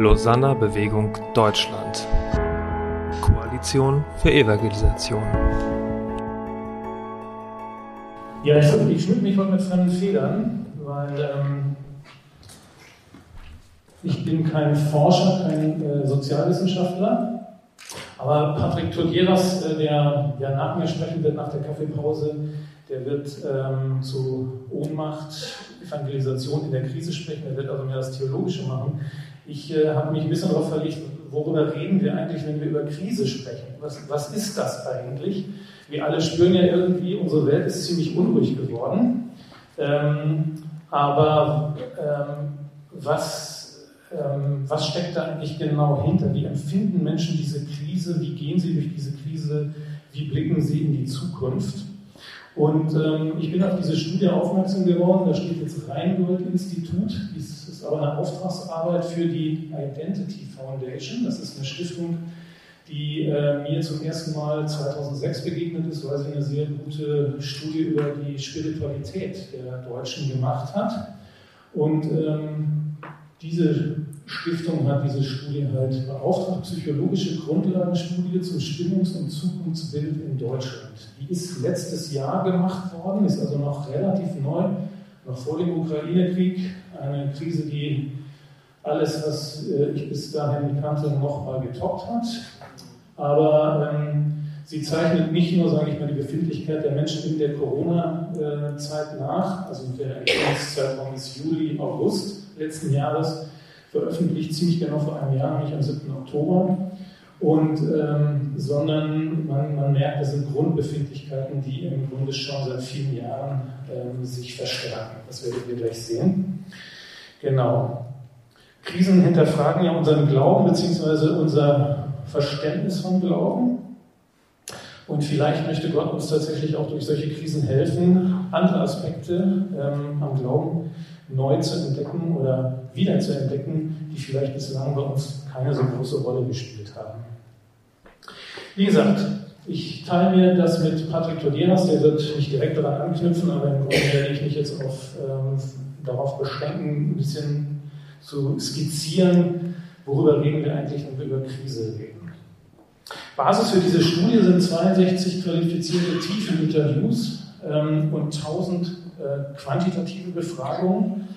Lausanner Bewegung Deutschland. Koalition für Evangelisation. Ja, ich, ich schmück mich heute mit fremden Federn, weil ähm, ich bin kein Forscher, kein äh, Sozialwissenschaftler, aber Patrick Todieras, äh, der, der nach mir sprechen wird, nach der Kaffeepause, der wird ähm, zu Ohnmacht, Evangelisation in der Krise sprechen, der wird also mehr das Theologische machen. Ich äh, habe mich ein bisschen darauf verlegt, worüber reden wir eigentlich, wenn wir über Krise sprechen? Was, was ist das eigentlich? Wir alle spüren ja irgendwie, unsere Welt ist ziemlich unruhig geworden. Ähm, aber ähm, was, ähm, was steckt da eigentlich genau hinter? Wie empfinden Menschen diese Krise? Wie gehen sie durch diese Krise? Wie blicken sie in die Zukunft? Und ähm, ich bin auf diese Studie aufmerksam geworden. Da steht jetzt Rheingold-Institut. Das ist aber eine Auftragsarbeit für die Identity Foundation. Das ist eine Stiftung, die äh, mir zum ersten Mal 2006 begegnet ist, weil sie eine sehr gute Studie über die Spiritualität der Deutschen gemacht hat. Und ähm, diese Stiftung hat diese Studie halt beauftragt, psychologische Grundlagenstudie zum Stimmungs- und Zukunftsbild in Deutschland. Die ist letztes Jahr gemacht worden, ist also noch relativ neu, noch vor dem Ukraine-Krieg, eine Krise, die alles, was äh, ich bis dahin kannte, nochmal getoppt hat. Aber ähm, sie zeichnet nicht nur, sage ich mal, die Befindlichkeit der Menschen in der Corona-Zeit nach, also der Erkennungszeitraum ist Juli, August letzten Jahres, veröffentlicht ziemlich genau vor einem Jahr, nämlich am 7. Oktober. Und, ähm, sondern man, man merkt, das sind Grundbefindlichkeiten, die im Grunde schon seit vielen Jahren ähm, sich verstärken. Das werdet ihr gleich sehen. Genau. Krisen hinterfragen ja unseren Glauben bzw. unser Verständnis von Glauben. Und vielleicht möchte Gott uns tatsächlich auch durch solche Krisen helfen, andere Aspekte ähm, am Glauben neu zu entdecken oder wieder zu entdecken, die vielleicht bislang bei uns keine so große Rolle gespielt haben. Wie gesagt, ich teile mir das mit Patrick Toderas, der wird nicht direkt daran anknüpfen, aber im Grunde werde ich mich jetzt auf, ähm, darauf beschränken, ein bisschen zu skizzieren, worüber reden wir eigentlich, wenn wir über Krise reden. Basis für diese Studie sind 62 qualifizierte Tiefeninterviews ähm, und 1000 äh, quantitative Befragungen.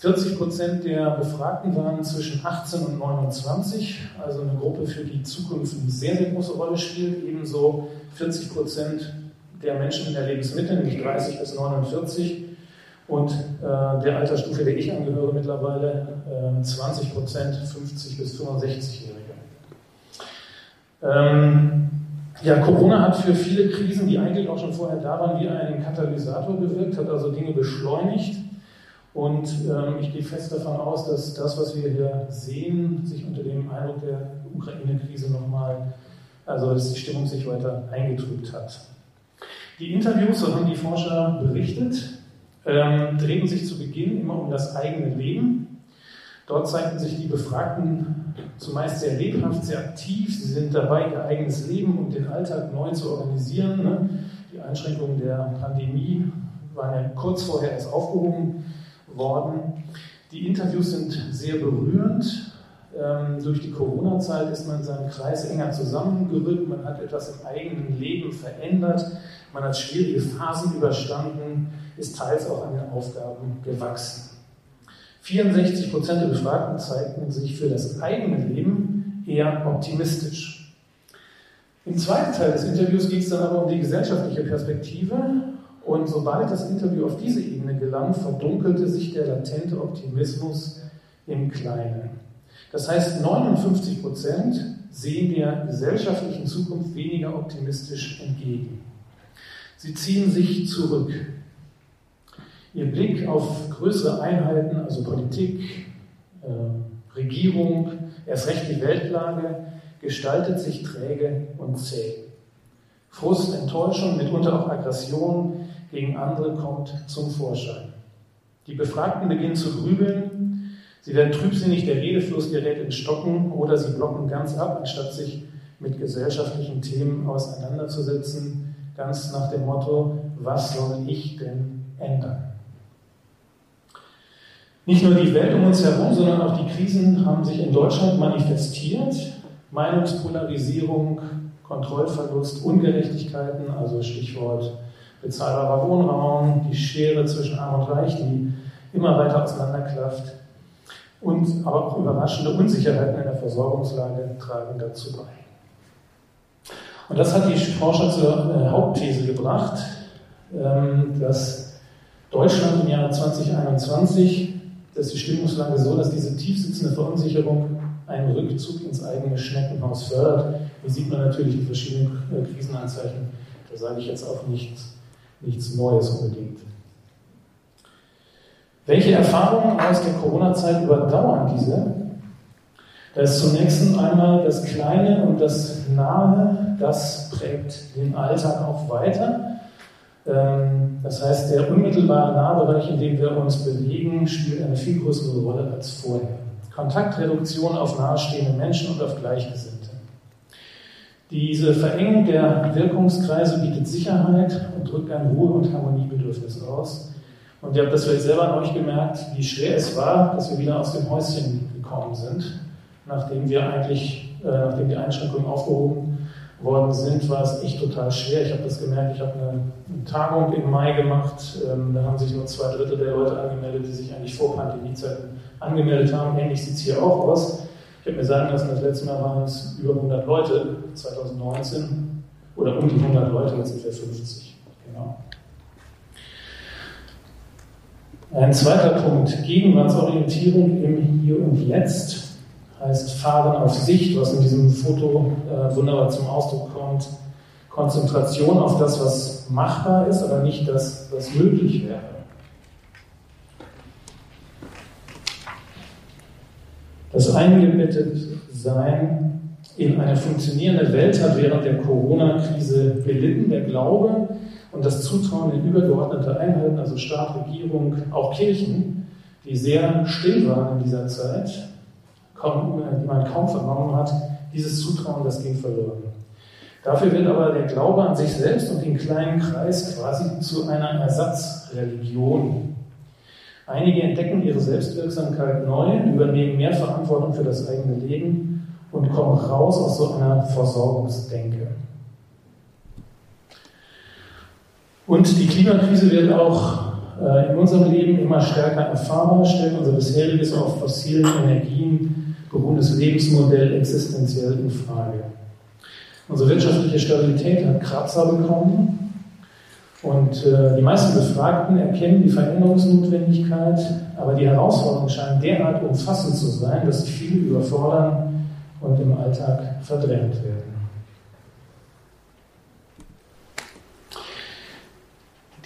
40 Prozent der Befragten waren zwischen 18 und 29, also eine Gruppe, für die Zukunft eine sehr, sehr große Rolle spielt. Ebenso 40 Prozent der Menschen in der Lebensmitte, nämlich 30 bis 49. Und äh, der Altersstufe, der ich angehöre mittlerweile, äh, 20 Prozent, 50 bis 65-Jährige. Ähm, ja, Corona hat für viele Krisen, die eigentlich auch schon vorher da waren, wie einen Katalysator gewirkt, hat also Dinge beschleunigt. Und ähm, ich gehe fest davon aus, dass das, was wir hier sehen, sich unter dem Eindruck der Ukraine-Krise nochmal, also dass die Stimmung sich weiter eingetrübt hat. Die Interviews, so haben die Forscher berichtet, ähm, drehten sich zu Beginn immer um das eigene Leben. Dort zeigten sich die Befragten zumeist sehr lebhaft, sehr aktiv. Sie sind dabei, ihr eigenes Leben und den Alltag neu zu organisieren. Ne? Die Einschränkungen der Pandemie waren ja kurz vorher erst aufgehoben worden. Die Interviews sind sehr berührend. Ähm, durch die Corona-Zeit ist man in seinem Kreis enger zusammengerückt, man hat etwas im eigenen Leben verändert, man hat schwierige Phasen überstanden, ist teils auch an den Aufgaben gewachsen. 64 Prozent der Befragten zeigten sich für das eigene Leben eher optimistisch. Im zweiten Teil des Interviews ging es dann aber um die gesellschaftliche Perspektive und sobald das Interview auf diese Ebene gelang, verdunkelte sich der latente Optimismus im Kleinen. Das heißt, 59 Prozent sehen der gesellschaftlichen Zukunft weniger optimistisch entgegen. Sie ziehen sich zurück. Ihr Blick auf größere Einheiten, also Politik, äh, Regierung, erst recht die Weltlage, gestaltet sich träge und zäh. Frust, Enttäuschung, mitunter auch Aggression gegen andere kommt zum Vorschein. Die Befragten beginnen zu grübeln, sie werden trübsinnig, der Redefluss gerät in Stocken oder sie blocken ganz ab, anstatt sich mit gesellschaftlichen Themen auseinanderzusetzen, ganz nach dem Motto, was soll ich denn ändern? Nicht nur die Welt um uns herum, sondern auch die Krisen haben sich in Deutschland manifestiert. Meinungspolarisierung, Kontrollverlust, Ungerechtigkeiten, also Stichwort bezahlbarer Wohnraum, die Schere zwischen Arm und Reich, die immer weiter auseinanderklafft und aber auch überraschende Unsicherheiten in der Versorgungslage tragen dazu bei. Und das hat die Forscher zur äh, Hauptthese gebracht, ähm, dass Deutschland im Jahr 2021, dass die Stimmungslage so, dass diese tiefsitzende Verunsicherung einen Rückzug ins eigene Schneckenhaus fördert. Hier sieht man natürlich die verschiedenen äh, Krisenanzeichen. Da sage ich jetzt auch nichts, nichts Neues unbedingt. Welche Erfahrungen aus der Corona-Zeit überdauern diese? Da ist zunächst einmal das Kleine und das Nahe, das prägt den Alltag auch weiter. Ähm, das heißt, der unmittelbare Nahbereich, in dem wir uns bewegen, spielt eine viel größere Rolle als vorher. Kontaktreduktion auf nahestehende Menschen und auf Gleichgesinnte. Diese Verengung der Wirkungskreise bietet Sicherheit und drückt ein Ruhe- und Harmoniebedürfnis aus. Und ihr habt das vielleicht selber noch nicht gemerkt, wie schwer es war, dass wir wieder aus dem Häuschen gekommen sind, nachdem wir eigentlich, äh, nachdem die Einschränkungen aufgehoben worden sind, war es echt total schwer. Ich habe das gemerkt, ich habe eine, Tagung im Mai gemacht, ähm, da haben sich nur zwei Drittel der Leute angemeldet, die sich eigentlich vor Pandemiezeiten angemeldet haben. Ähnlich sieht es hier auch aus. Ich habe mir sagen lassen, das letzte Mal waren es über 100 Leute, 2019, oder um die 100 Leute, jetzt sind wir 50. Genau. Ein zweiter Punkt, Gegenwartsorientierung im Hier und Jetzt heißt Fahren auf Sicht, was in diesem Foto äh, wunderbar zum Ausdruck kommt. Konzentration auf das, was machbar ist, aber nicht das, was möglich wäre. Das eingebettet Sein in eine funktionierende Welt hat während der Corona-Krise gelitten. Der Glaube und das Zutrauen in übergeordnete Einheiten, also Staat, Regierung, auch Kirchen, die sehr still waren in dieser Zeit, die man kaum vernommen hat, dieses Zutrauen, das ging verloren. Dafür wird aber der Glaube an sich selbst und den kleinen Kreis quasi zu einer Ersatzreligion. Einige entdecken ihre Selbstwirksamkeit neu, übernehmen mehr Verantwortung für das eigene Leben und kommen raus aus so einer Versorgungsdenke. Und die Klimakrise wird auch äh, in unserem Leben immer stärker erfahrbar, stellt unser bisheriges auf fossilen Energien beruhendes Lebensmodell existenziell in Frage. Unsere wirtschaftliche Stabilität hat Kratzer bekommen und äh, die meisten Befragten erkennen die Veränderungsnotwendigkeit, aber die Herausforderungen scheinen derart umfassend zu sein, dass sie viele überfordern und im Alltag verdrängt werden.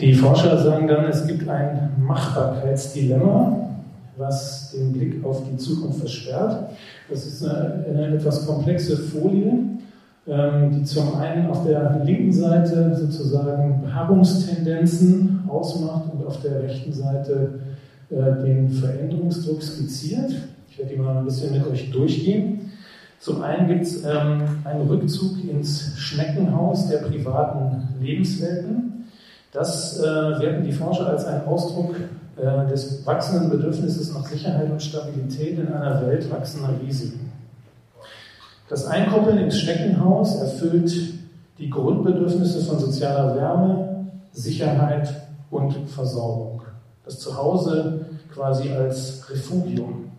Die Forscher sagen dann, es gibt ein Machbarkeitsdilemma, was den Blick auf die Zukunft versperrt. Das ist eine, eine etwas komplexe Folie, ähm, die zum einen auf der linken Seite sozusagen Beharrungstendenzen ausmacht und auf der rechten Seite äh, den Veränderungsdruck skizziert. Ich werde die mal ein bisschen mit euch durchgehen. Zum einen gibt es ähm, einen Rückzug ins Schneckenhaus der privaten Lebenswelten. Das äh, werten die Forscher als einen Ausdruck äh, des wachsenden Bedürfnisses nach Sicherheit und Stabilität in einer Welt wachsender Risiken. Das Einkoppeln ins Schneckenhaus erfüllt die Grundbedürfnisse von sozialer Wärme, Sicherheit und Versorgung. Das Zuhause quasi als Refugium.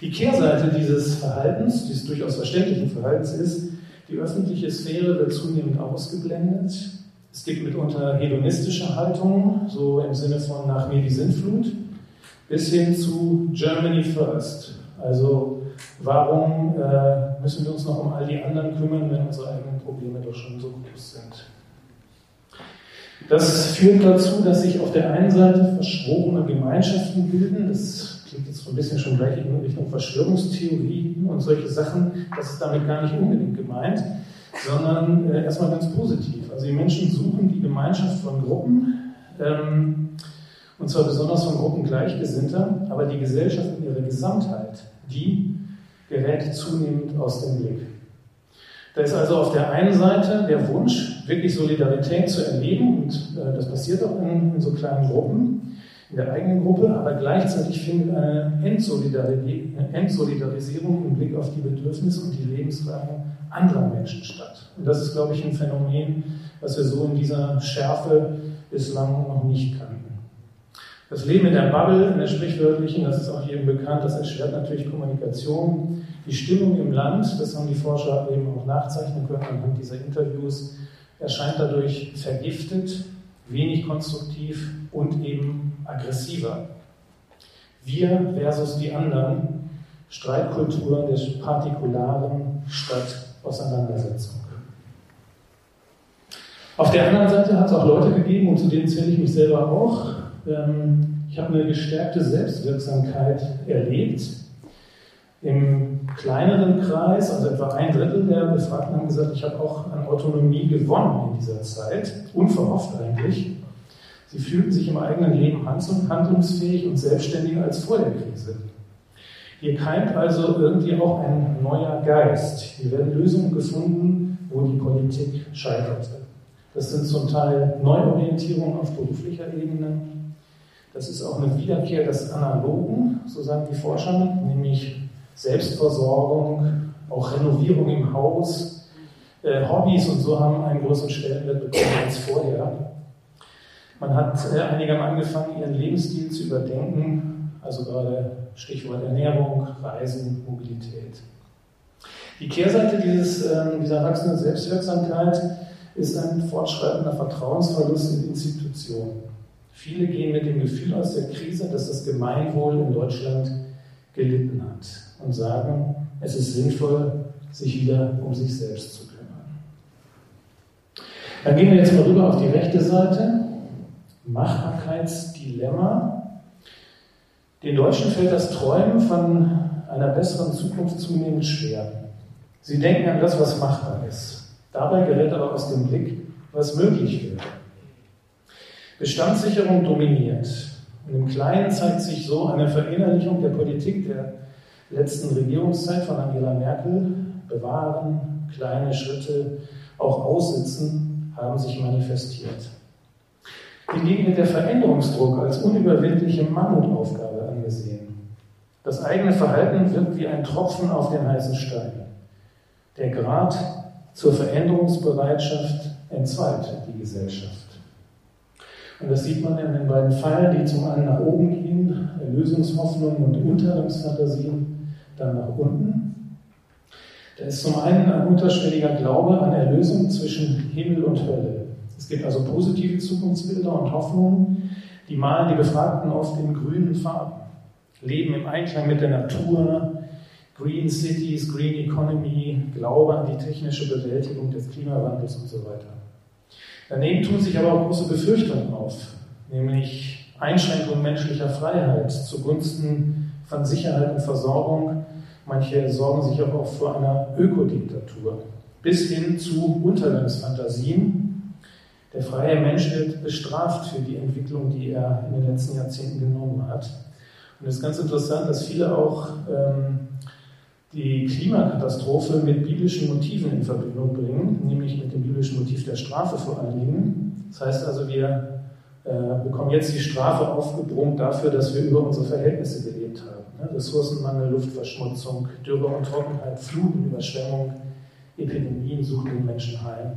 Die Kehrseite dieses Verhaltens, dieses durchaus verständlichen Verhaltens ist, die öffentliche Sphäre wird zunehmend ausgeblendet. Es gibt mitunter hedonistische Haltungen, so im Sinne von nach mir die Sintflut, bis hin zu Germany First, also Warum äh, müssen wir uns noch um all die anderen kümmern, wenn unsere eigenen Probleme doch schon so groß sind? Das führt dazu, dass sich auf der einen Seite verschworene Gemeinschaften bilden. Das klingt jetzt so ein bisschen schon gleich in Richtung Verschwörungstheorien und solche Sachen. Das ist damit gar nicht unbedingt gemeint, sondern äh, erstmal ganz positiv. Also die Menschen suchen die Gemeinschaft von Gruppen, ähm, und zwar besonders von Gruppen Gleichgesinnter, aber die Gesellschaft in ihrer Gesamtheit, die gerät zunehmend aus dem Blick. Da ist also auf der einen Seite der Wunsch, wirklich Solidarität zu erleben, und äh, das passiert auch in, in, so kleinen Gruppen. In der eigenen Gruppe, aber gleichzeitig findet eine Entsolidarisierung im Blick auf die Bedürfnisse und die Lebenslagen anderer Menschen statt. Und das ist, glaube ich, ein Phänomen, was wir so in dieser Schärfe bislang noch nicht kannten. Das Leben in der Bubble, in der sprichwörtlichen, das ist auch jedem bekannt, das erschwert natürlich Kommunikation. Die Stimmung im Land, das haben die Forscher eben auch nachzeichnen können anhand dieser Interviews, erscheint dadurch vergiftet, wenig konstruktiv und eben aggressiver. Wir versus die anderen, Streitkultur der Partikularen statt Auseinandersetzung. Auf der anderen Seite hat es auch Leute gegeben, und zu denen zähle ich mich selber auch. Ähm, ich habe eine gestärkte Selbstwirksamkeit erlebt. Im kleineren Kreis, also etwa ein Drittel der Befragten haben gesagt, ich habe auch an Autonomie gewonnen in dieser Zeit, unverhofft eigentlich. Sie fühlten sich im eigenen Leben handlungsfähig und selbstständiger als vor der Krise. Hier keimt also irgendwie auch ein neuer Geist. Hier werden Lösungen gefunden, wo die Politik scheiterte. Das sind zum Teil Neuorientierungen auf beruflicher Ebene. Das ist auch eine Wiederkehr des Analogen, so sagen die Forscher, nämlich Selbstversorgung, auch Renovierung im Haus, äh, Hobbys und so haben einen größeren Stellenwert bekommen als vorher. Man hat äh, einige angefangen, ihren Lebensstil zu überdenken, also gerade Stichwort Ernährung, Reisen, Mobilität. Die Kehrseite dieses, äh, dieser wachsenden Selbstwirksamkeit ist ein fortschreitender Vertrauensverlust in Institutionen. Viele gehen mit dem Gefühl aus der Krise, dass das Gemeinwohl in Deutschland gelitten hat und sagen, es ist sinnvoll, sich wieder um sich selbst zu kümmern. Dann gehen wir jetzt mal rüber auf die rechte Seite. Machbarkeitsdilemma. Den Deutschen fällt das Träumen von einer besseren Zukunft zunehmend schwer. Sie denken an das, was machbar ist. Dabei gerät aber aus dem Blick, was möglich wäre. Bestandssicherung dominiert. Und im Kleinen zeigt sich so eine Verinnerlichung der Politik der letzten Regierungszeit von Angela Merkel. Bewahren, kleine Schritte, auch aussitzen, haben sich manifestiert. Hingegen wird der Veränderungsdruck als unüberwindliche Mammutaufgabe angesehen. Das eigene Verhalten wirkt wie ein Tropfen auf den heißen Stein. Der Grad zur Veränderungsbereitschaft entzweit die Gesellschaft. Und das sieht man in den beiden Pfeilen, die zum einen nach oben gehen, Erlösungshoffnungen und Untergangsfantasien, dann nach unten. Da ist zum einen ein unterschwelliger Glaube an Erlösung zwischen Himmel und Hölle. Es gibt also positive Zukunftsbilder und Hoffnungen, die malen die Befragten oft in grünen Farben. Leben im Einklang mit der Natur, Green Cities, Green Economy, Glaube an die technische Bewältigung des Klimawandels und so weiter. Daneben tun sich aber auch große Befürchtungen auf, nämlich Einschränkung menschlicher Freiheit zugunsten von Sicherheit und Versorgung. Manche sorgen sich aber auch vor einer Ökodiktatur, bis hin zu Untergangsfantasien. Der freie Mensch wird bestraft für die Entwicklung, die er in den letzten Jahrzehnten genommen hat. Und es ist ganz interessant, dass viele auch ähm, die Klimakatastrophe mit biblischen Motiven in Verbindung bringen, nämlich mit dem biblischen Motiv der Strafe vor allen Dingen. Das heißt also, wir äh, bekommen jetzt die Strafe aufgebrummt dafür, dass wir über unsere Verhältnisse gelebt haben. Ne? Ressourcenmangel, Luftverschmutzung, Dürre und Trockenheit, Fluten, Überschwemmung, Epidemien suchen den Menschen heim.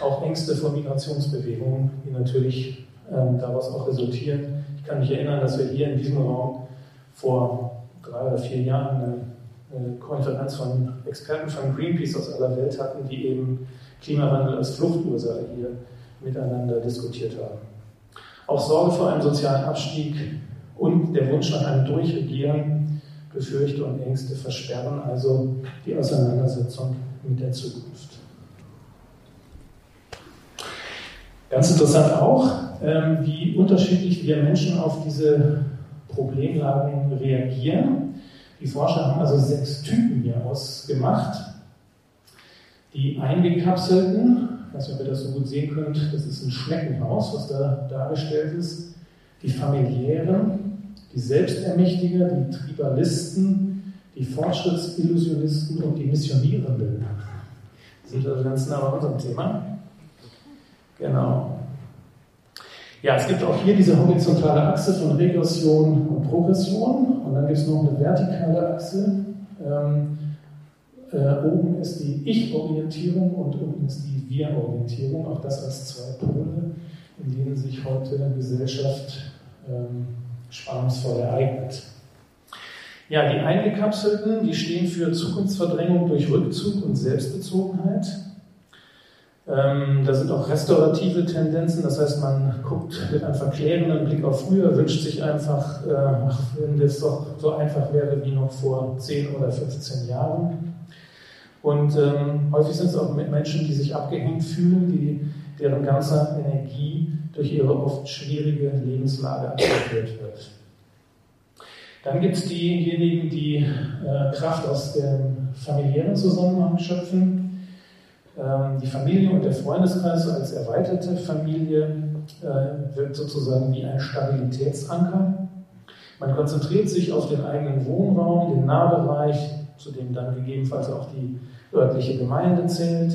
Auch Ängste vor Migrationsbewegungen, die natürlich ähm, daraus auch resultieren. Ich kann mich erinnern, dass wir hier in diesem Raum vor drei oder vier Jahren eine Konferenz von Experten von Greenpeace aus aller Welt hatten, die eben Klimawandel als Fluchtursache hier miteinander diskutiert haben. Auch Sorge vor einem sozialen Abstieg und der Wunsch nach einem Durchregieren, Befürchte und Ängste versperren also die Auseinandersetzung mit der Zukunft. Ganz interessant auch, ähm, wie unterschiedlich wir Menschen auf diese Problemlagen reagieren. Die Forscher haben also sechs Typen hier ausgemacht. Die eingekapselten, ich weiß nicht, ob ihr das so gut sehen könnt, das ist ein Schneckenhaus, was da dargestellt ist. Die familiären, die Selbstermächtiger, die Tribalisten, die Fortschrittsillusionisten und die Missionierenden. Die sind also ganz nah bei unserem Thema. Genau. Ja, es gibt auch hier diese horizontale Achse von Regression und Progression und dann gibt es noch eine vertikale Achse. Ähm, äh, oben ist die Ich-Orientierung und unten ist die Wir-Orientierung, auch das als zwei Pole, in denen sich heute Gesellschaft ähm, spannungsvoll ereignet. Ja, die Eingekapselten, die stehen für Zukunftsverdrängung durch Rückzug und Selbstbezogenheit. Ähm, da sind auch restaurative Tendenzen, das heißt, man guckt mit einem verklärenden Blick auf früher, wünscht sich einfach, äh, ach, wenn das doch so einfach wäre wie noch vor 10 oder 15 Jahren. Und ähm, häufig sind es auch Menschen, die sich abgehängt fühlen, die, deren ganze Energie durch ihre oft schwierige Lebenslage abgeführt wird. Dann gibt es diejenigen, die äh, Kraft aus dem familiären Zusammenhang schöpfen. Ähm, die Familie und der Freundeskreis als erweiterte Familie äh, wirkt sozusagen wie ein Stabilitätsanker. Man konzentriert sich auf den eigenen Wohnraum, den Nahbereich, zu dem dann gegebenenfalls auch die örtliche Gemeinde zählt.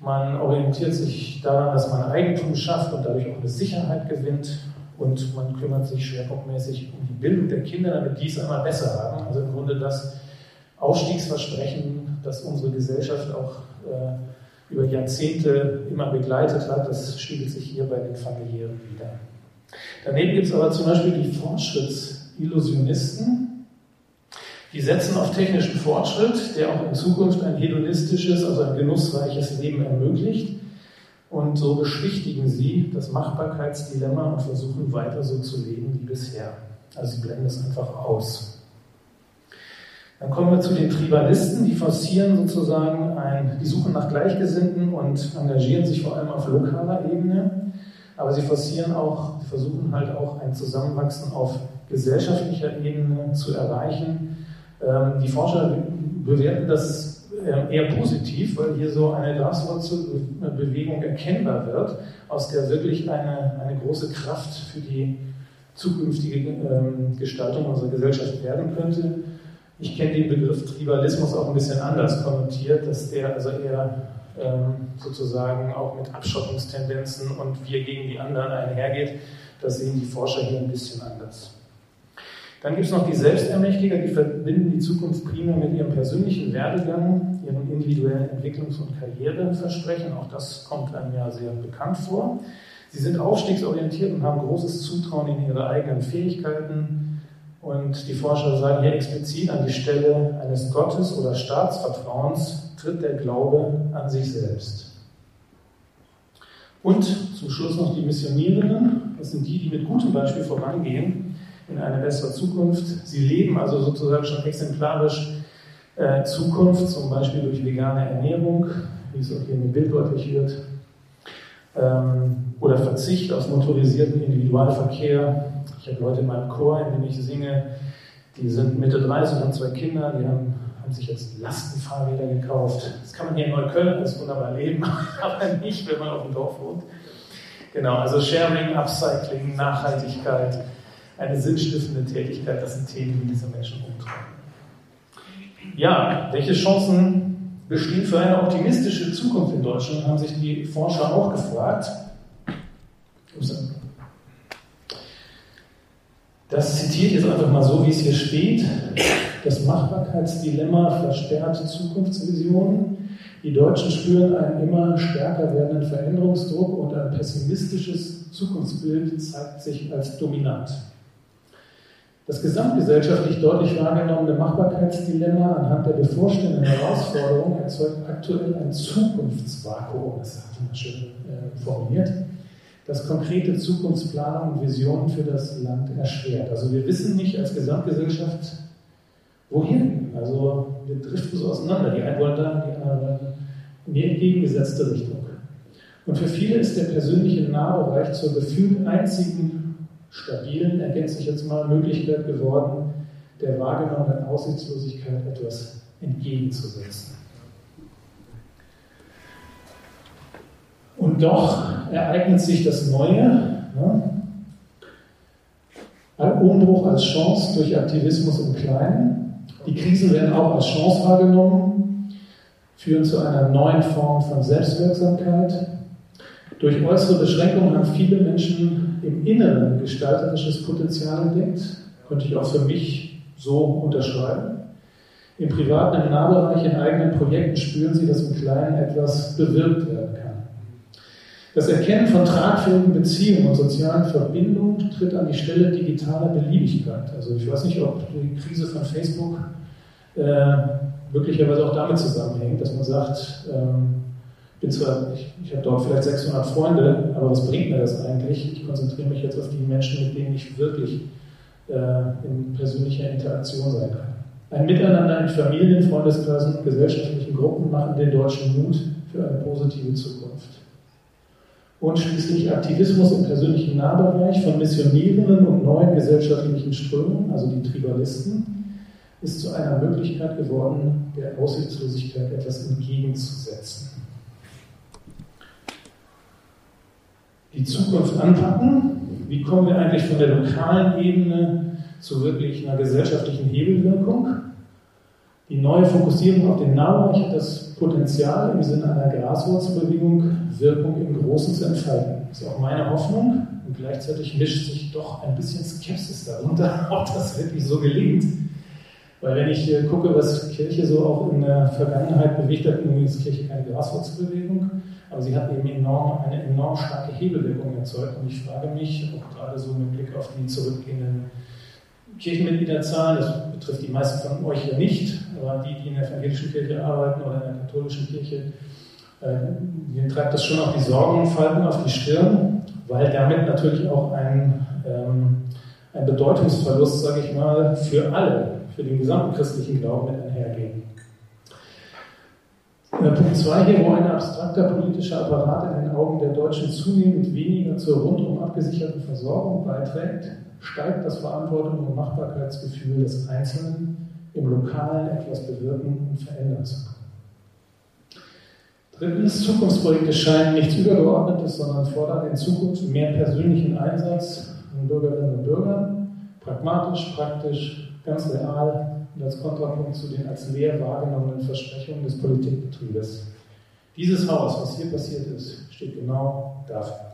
Man orientiert sich daran, dass man Eigentum schafft und dadurch auch eine Sicherheit gewinnt. Und man kümmert sich schwerpunktmäßig um die Bildung der Kinder, damit die es einmal besser haben. Also im Grunde das Aufstiegsversprechen, das unsere Gesellschaft auch äh, über Jahrzehnte immer begleitet hat, das spiegelt sich hier bei den familiären wieder. Daneben gibt es aber zum Beispiel die Fortschrittsillusionisten, die setzen auf technischen Fortschritt, der auch in Zukunft ein hedonistisches, also ein genussreiches Leben ermöglicht. Und so beschwichtigen sie das Machbarkeitsdilemma und versuchen weiter so zu leben wie bisher. Also sie blenden es einfach aus. Dann kommen wir zu den Tribalisten, die forcieren sozusagen ein, die suchen nach Gleichgesinnten und engagieren sich vor allem auf lokaler Ebene. Aber sie forcieren auch, versuchen halt auch ein Zusammenwachsen auf gesellschaftlicher Ebene zu erreichen ähm, die Forscher bewerten das ähm, eher positiv, weil hier so eine Graswurzelbewegung erkennbar wird, aus der wirklich eine, eine große Kraft für die zukünftige ähm, Gestaltung unserer Gesellschaft werden könnte. Ich kenne den Begriff Tribalismus auch ein bisschen anders konnotiert, dass der also eher sozusagen auch mit Abschottungstendenzen und wir gegen die anderen einhergeht. Das sehen die Forscher hier ein bisschen anders. Dann gibt es noch die Selbstermächtiger, die verbinden die Zukunft primär mit ihrem persönlichen Werdegang, ihren individuellen Entwicklungs- und Karriereversprechen. Auch das kommt einem ja sehr bekannt vor. Sie sind aufstiegsorientiert und haben großes Zutrauen in ihre eigenen Fähigkeiten. Und die Forscher sagen hier explizit, an die Stelle eines Gottes- oder Staatsvertrauens tritt der Glaube an sich selbst. Und zum Schluss noch die Missionierenden. Das sind die, die mit gutem Beispiel vorangehen in eine bessere Zukunft. Sie leben also sozusagen schon exemplarisch äh, Zukunft, zum Beispiel durch vegane Ernährung, wie es auch hier dem Bild deutlich wird, ähm, oder Verzicht auf motorisierten Individualverkehr. Ich habe Leute in meinem Chor, in dem ich singe, die sind Mitte 30, haben zwei Kinder, die haben, haben sich jetzt Lastenfahrräder gekauft. Das kann man hier in Neukölln alles wunderbar leben, aber nicht, wenn man auf dem Dorf wohnt. Genau, also Sharing, Upcycling, Nachhaltigkeit, eine sinnstiftende Tätigkeit, das sind Themen, die diese Menschen umtreiben. Ja, welche Chancen bestehen für eine optimistische Zukunft in Deutschland, haben sich die Forscher auch gefragt. Das zitiert jetzt einfach mal so, wie es hier steht. Das Machbarkeitsdilemma versperrt Zukunftsvisionen. Die Deutschen spüren einen immer stärker werdenden Veränderungsdruck und ein pessimistisches Zukunftsbild zeigt sich als dominant. Das gesamtgesellschaftlich deutlich wahrgenommene Machbarkeitsdilemma anhand der bevorstehenden Herausforderungen erzeugt aktuell ein Zukunftsvakuum, das hat man schön äh, formuliert, das konkrete Zukunftsplanung und Visionen für das Land erschwert. Also wir wissen nicht als Gesamtgesellschaft, wohin. Also wir driften so auseinander. Die einen wollen da, die anderen in die entgegengesetzte Richtung. Und für viele ist der persönliche Nahbereich zur gefühlt einzigen stabilen, ergänze ich jetzt mal, Möglichkeit geworden, der wahrgenommenen Aussichtslosigkeit etwas entgegenzusetzen. Und doch ereignet sich das Neue, ne? ein Umbruch als Chance durch Aktivismus im Kleinen. Die Krisen werden auch als Chance wahrgenommen, führen zu einer neuen Form von Selbstwirksamkeit. Durch äußere Beschränkungen haben viele Menschen im Inneren gestalterisches Potenzial entdeckt. Könnte ich auch für mich so unterschreiben. Im privaten, im Nahbereich, in eigenen Projekten spüren sie, dass im Kleinen etwas bewirkt kann. Das Erkennen von tragfähigen Beziehungen und sozialen Verbindungen tritt an die Stelle digitaler Beliebigkeit. Also ich weiß nicht, ob die Krise von Facebook äh, möglicherweise auch damit zusammenhängt, dass man sagt, ähm, bin zwar, ich, ich habe dort vielleicht 600 Freunde, aber was bringt mir das eigentlich? Ich konzentriere mich jetzt auf die Menschen, mit denen ich wirklich äh, in persönlicher Interaktion sein kann. Ein Miteinander in Familien, Freundeskreisen und gesellschaftlichen Gruppen machen den Deutschen Mut für eine positive Zukunft. Und schließlich Aktivismus im persönlichen Nahbereich von Missionierenden und neuen gesellschaftlichen Strömungen, also die Tribalisten, ist zu einer Möglichkeit geworden, der Aussichtslosigkeit etwas entgegenzusetzen. Die Zukunft anpacken. Wie kommen wir eigentlich von der lokalen Ebene zu wirklich einer gesellschaftlichen Hebelwirkung? Die neue Fokussierung auf den Nahbereich hat das Potenzial, im Sinne einer Graswurzelbewegung Wirkung im Großen zu entfalten. Das ist auch meine Hoffnung. Und gleichzeitig mischt sich doch ein bisschen Skepsis darunter, ob das wirklich so gelingt. Weil wenn ich äh, gucke, was Kirche so auch in der Vergangenheit bewegt hat, nun ist Kirche keine Graswurzelbewegung, aber sie hat eben enorm, eine enorm starke Hebelwirkung erzeugt. Und ich frage mich, ob gerade so mit Blick auf die zurückgehenden Kirchenmitgliederzahlen, das betrifft die meisten von euch ja nicht, aber die, die in der evangelischen Kirche arbeiten oder in der katholischen Kirche, äh, denen treibt das schon auch die Sorgenfalten auf die Stirn, weil damit natürlich auch ein, ähm, ein Bedeutungsverlust, sage ich mal, für alle für den gesamten christlichen Glauben mit einhergehen. Äh, Punkt 2 hier, wo ein abstrakter politischer Apparat in den Augen der Deutschen zunehmend weniger zur rundum abgesicherten Versorgung beiträgt, steigt das Verantwortung und Machbarkeitsgefühl des Einzelnen, im Lokalen etwas bewirken und verändern zu können. Drittens, Zukunftsprojekte scheinen nichts Übergeordnetes, sondern fordern in Zukunft mehr persönlichen Einsatz von Bürgerinnen und Bürgern, pragmatisch, praktisch, ganz real und als Kontrapunkt zu den als leer wahrgenommenen Versprechungen des Politikbetriebes. Dieses Haus, was hier passiert ist, steht genau dafür.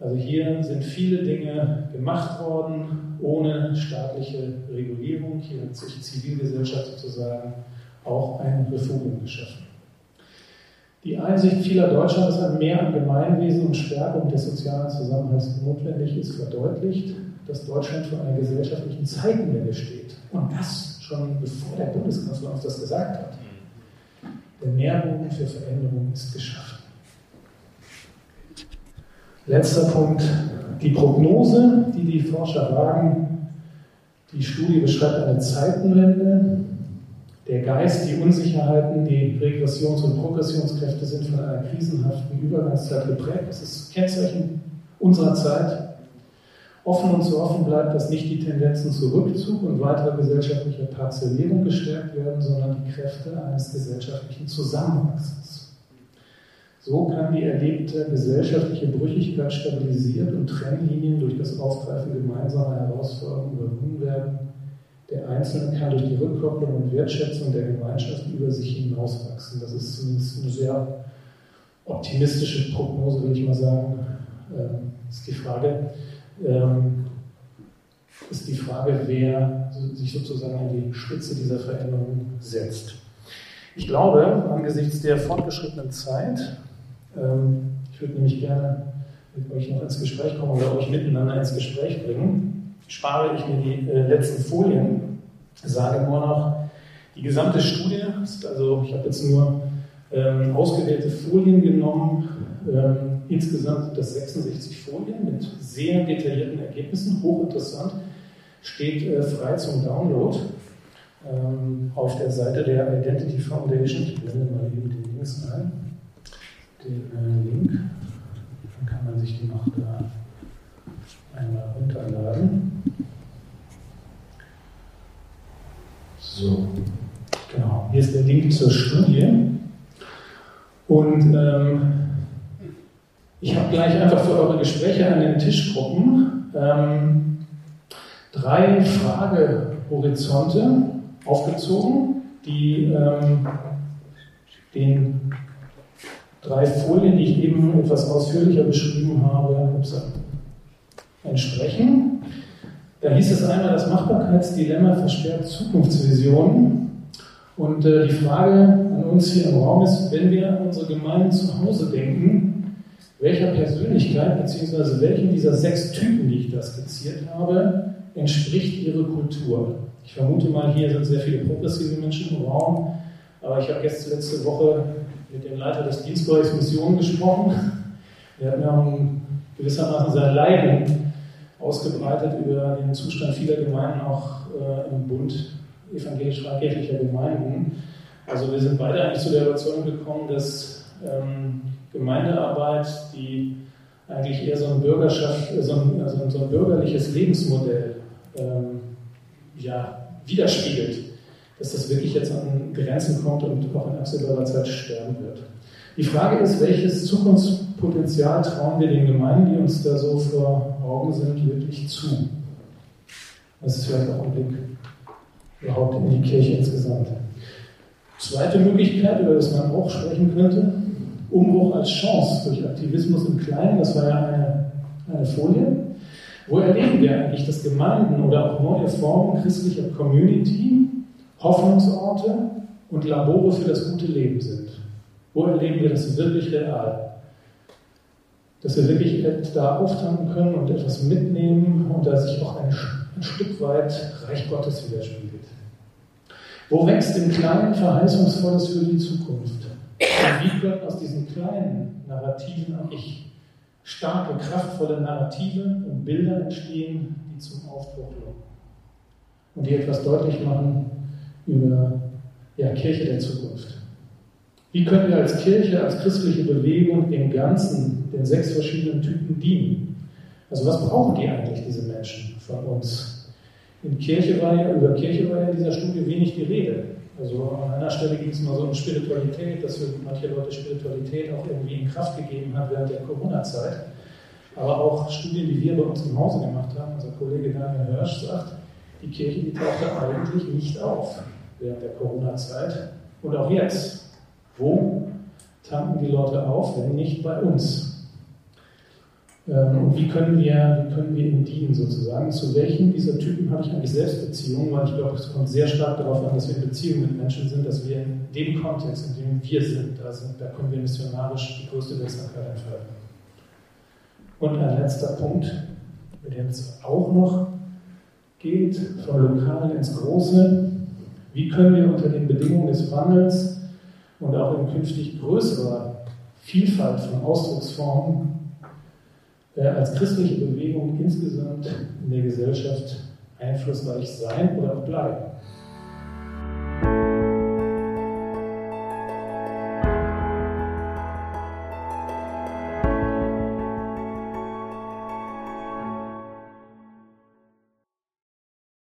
Also hier sind viele Dinge gemacht worden ohne staatliche Regulierung. Hier hat sich Zivilgesellschaft sozusagen auch ein Refugium geschaffen. Die Einsicht vieler Deutscher, dass ein Mehr an Gemeinwesen und Stärkung des sozialen Zusammenhalts notwendig ist, verdeutlicht, dass Deutschland vor einer gesellschaftlichen Zeitenwende steht. Und das schon bevor der Bundeskanzler uns das gesagt hat. Der Nährboden für Veränderung ist geschaffen. Letzter Punkt. Die Prognose, die die Forscher wagen, die Studie beschreibt eine Zeitenwende. Der Geist, die Unsicherheiten, die Regressions- und Progressionskräfte sind von einer krisenhaften Übergangszeit geprägt. Das ist Kennzeichen unserer Zeit. Offen und zu offen bleibt, dass nicht die Tendenzen zu Rückzug und weiterer gesellschaftlicher Parzellierung gestärkt werden, sondern die Kräfte eines gesellschaftlichen Zusammenwachsens. So kann die erlebte gesellschaftliche Brüchigkeit stabilisiert und Trennlinien durch das Aufgreifen gemeinsamer Herausforderungen überwunden werden. Der Einzelne kann durch die Rückkopplung und Wertschätzung der Gemeinschaft über sich hinauswachsen. Das ist zumindest eine sehr optimistische Prognose, würde ich mal sagen. Ähm, ist die Frage, ähm, ist die Frage, wer sich sozusagen an die Spitze dieser Veränderung setzt. Ich glaube, angesichts der fortgeschrittenen Zeit, ähm, ich würde nämlich gerne mit euch noch ins Gespräch kommen oder euch miteinander ins Gespräch bringen, spare ich mir die äh, letzten Folien, sage nur noch, die gesamte Studie, also ich habe jetzt nur ähm, ausgewählte Folien genommen, Insgesamt sind das 66 Folien mit sehr detaillierten Ergebnissen, hochinteressant, steht äh, frei zum Download ähm, auf der Seite der Identity Foundation. Ich blende mal eben den Links ein. Den äh, Link. Dann kann man sich den noch da einmal runterladen. So, genau. Hier ist der Link zur Studie. Und ähm, ich habe gleich einfach für eure Gespräche an den Tischgruppen ähm, drei Fragehorizonte aufgezogen, die ähm, den drei Folien, die ich eben etwas ausführlicher beschrieben habe, entsprechen. Da hieß es einmal, das Machbarkeitsdilemma versperrt Zukunftsvisionen. Und äh, die Frage an uns hier im Raum ist, wenn wir an unsere Gemeinden zu Hause denken, welcher Persönlichkeit bzw. welchen dieser sechs Typen, die ich da skizziert habe, entspricht ihre Kultur? Ich vermute mal, hier sind sehr viele progressive Menschen im Raum, aber ich habe jetzt letzte Woche mit dem Leiter des Dienstbereichs Mission gesprochen. Er hat mir gewissermaßen sein Leiden ausgebreitet über den Zustand vieler Gemeinden, auch äh, im Bund evangelisch-freikirchlicher Gemeinden. Also wir sind beide eigentlich zu der Überzeugung gekommen, dass ähm, Gemeindearbeit, die eigentlich eher so ein, Bürgerschaft, so ein, also so ein bürgerliches Lebensmodell ähm, ja, widerspiegelt, dass das wirklich jetzt an Grenzen kommt und auch in absehbarer Zeit sterben wird. Die Frage ist, welches Zukunftspotenzial trauen wir den Gemeinden, die uns da so vor Augen sind, wirklich zu? Das ist vielleicht auch ein Blick überhaupt in die Kirche insgesamt. Zweite Möglichkeit, über das man auch sprechen könnte, Umbruch als Chance durch Aktivismus im Kleinen, das war ja eine, eine Folie. Wo erleben wir eigentlich, dass Gemeinden oder auch neue Formen christlicher Community Hoffnungsorte und Labore für das gute Leben sind? Wo erleben wir das wirklich real? Dass wir wirklich da auftanken können und etwas mitnehmen und da sich auch ein, ein Stück weit Reich Gottes widerspiegelt. Wo wächst im Kleinen Verheißungsvolles für die Zukunft? Und wie können aus diesen kleinen Narrativen eigentlich starke, kraftvolle Narrative und Bilder entstehen, die zum Aufbruch locken und die etwas deutlich machen über ja, Kirche der Zukunft. Wie können wir als Kirche, als christliche Bewegung den ganzen, den sechs verschiedenen Typen dienen? Also was brauchen die eigentlich, diese Menschen von uns? In Kirche war ja, über Kirche war ja in dieser Studie wenig die Rede. Also an einer Stelle ging es mal so um Spiritualität, dass für manche Leute Spiritualität auch irgendwie in Kraft gegeben hat während der Corona-Zeit. Aber auch Studien, die wir bei uns im Hause gemacht haben, unser Kollege Daniel Hirsch sagt, die Kirche, die tauchte eigentlich nicht auf während der Corona-Zeit. Und auch jetzt. Wo tanken die Leute auf, wenn nicht bei uns? Ähm, und wie können, wir, wie können wir ihnen dienen sozusagen? Zu welchen dieser Typen habe ich eigentlich Selbstbeziehungen? Weil ich glaube, es kommt sehr stark darauf an, dass wir in Beziehung mit Menschen sind, dass wir in dem Kontext, in dem wir sind, da, sind, da können wir missionarisch die größte Wirksamkeit entfalten. Und ein letzter Punkt, mit dem es auch noch geht, vom Lokalen ins Große. Wie können wir unter den Bedingungen des Wandels und auch in künftig größerer Vielfalt von Ausdrucksformen als christliche Bewegung insgesamt in der Gesellschaft einflussreich sein oder auch bleiben.